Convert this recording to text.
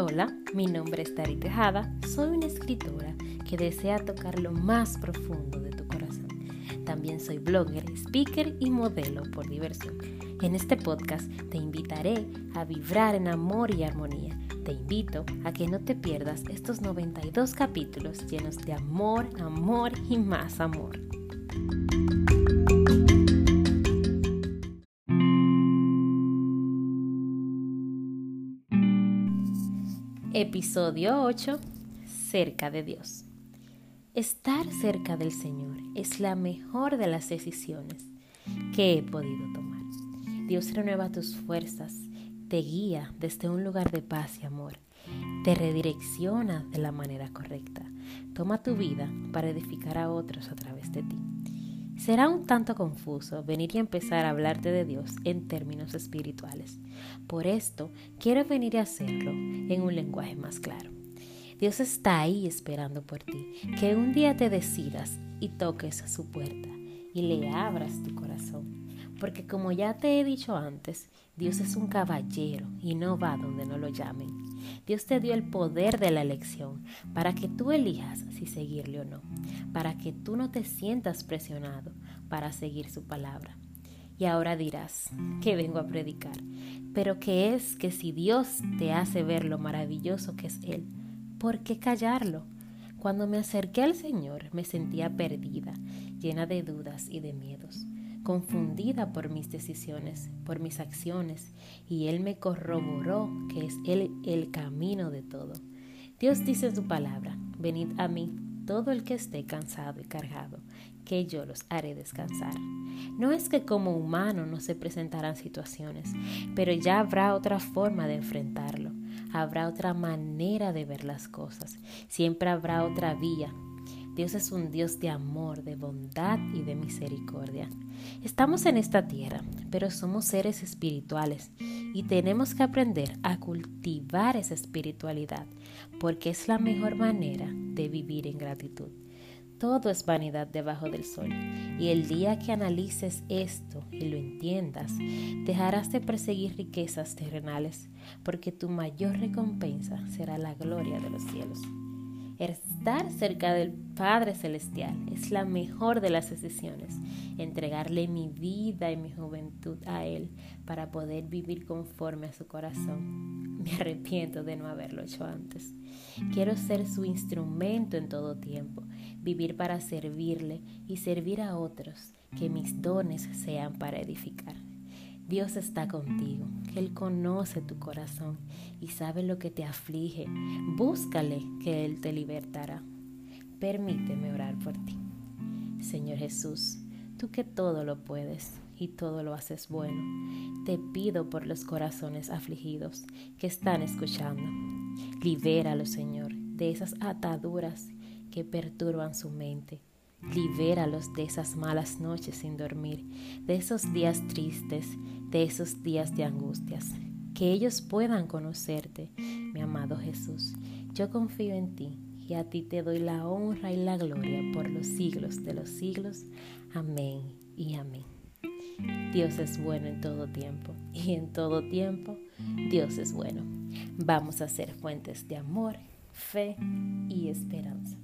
Hola, mi nombre es Tari Tejada, soy una escritora que desea tocar lo más profundo de tu corazón. También soy blogger, speaker y modelo por diversión. En este podcast te invitaré a vibrar en amor y armonía. Te invito a que no te pierdas estos 92 capítulos llenos de amor, amor y más amor. Episodio 8. Cerca de Dios. Estar cerca del Señor es la mejor de las decisiones que he podido tomar. Dios renueva tus fuerzas, te guía desde un lugar de paz y amor, te redirecciona de la manera correcta, toma tu vida para edificar a otros a través de ti. Será un tanto confuso venir y empezar a hablarte de Dios en términos espirituales. Por esto, quiero venir a hacerlo en un lenguaje más claro. Dios está ahí esperando por ti, que un día te decidas y toques a su puerta y le abras tu corazón. Porque como ya te he dicho antes, Dios es un caballero y no va donde no lo llamen. Dios te dio el poder de la elección para que tú elijas si seguirle o no, para que tú no te sientas presionado para seguir su palabra. Y ahora dirás que vengo a predicar, pero que es que si Dios te hace ver lo maravilloso que es Él, ¿por qué callarlo? Cuando me acerqué al Señor me sentía perdida, llena de dudas y de miedos confundida por mis decisiones, por mis acciones, y Él me corroboró que es Él el camino de todo. Dios dice en su palabra, venid a mí todo el que esté cansado y cargado, que yo los haré descansar. No es que como humano no se presentarán situaciones, pero ya habrá otra forma de enfrentarlo, habrá otra manera de ver las cosas, siempre habrá otra vía, Dios es un Dios de amor, de bondad y de misericordia. Estamos en esta tierra, pero somos seres espirituales y tenemos que aprender a cultivar esa espiritualidad porque es la mejor manera de vivir en gratitud. Todo es vanidad debajo del sol y el día que analices esto y lo entiendas, dejarás de perseguir riquezas terrenales porque tu mayor recompensa será la gloria de los cielos. Estar cerca del Padre Celestial es la mejor de las decisiones. Entregarle mi vida y mi juventud a Él para poder vivir conforme a su corazón. Me arrepiento de no haberlo hecho antes. Quiero ser su instrumento en todo tiempo, vivir para servirle y servir a otros, que mis dones sean para edificar. Dios está contigo, Él conoce tu corazón y sabe lo que te aflige. Búscale que Él te libertará. Permíteme orar por ti. Señor Jesús, tú que todo lo puedes y todo lo haces bueno, te pido por los corazones afligidos que están escuchando. Libéralo, Señor, de esas ataduras que perturban su mente Libéralos de esas malas noches sin dormir, de esos días tristes, de esos días de angustias. Que ellos puedan conocerte, mi amado Jesús. Yo confío en ti y a ti te doy la honra y la gloria por los siglos de los siglos. Amén y amén. Dios es bueno en todo tiempo y en todo tiempo Dios es bueno. Vamos a ser fuentes de amor, fe y esperanza.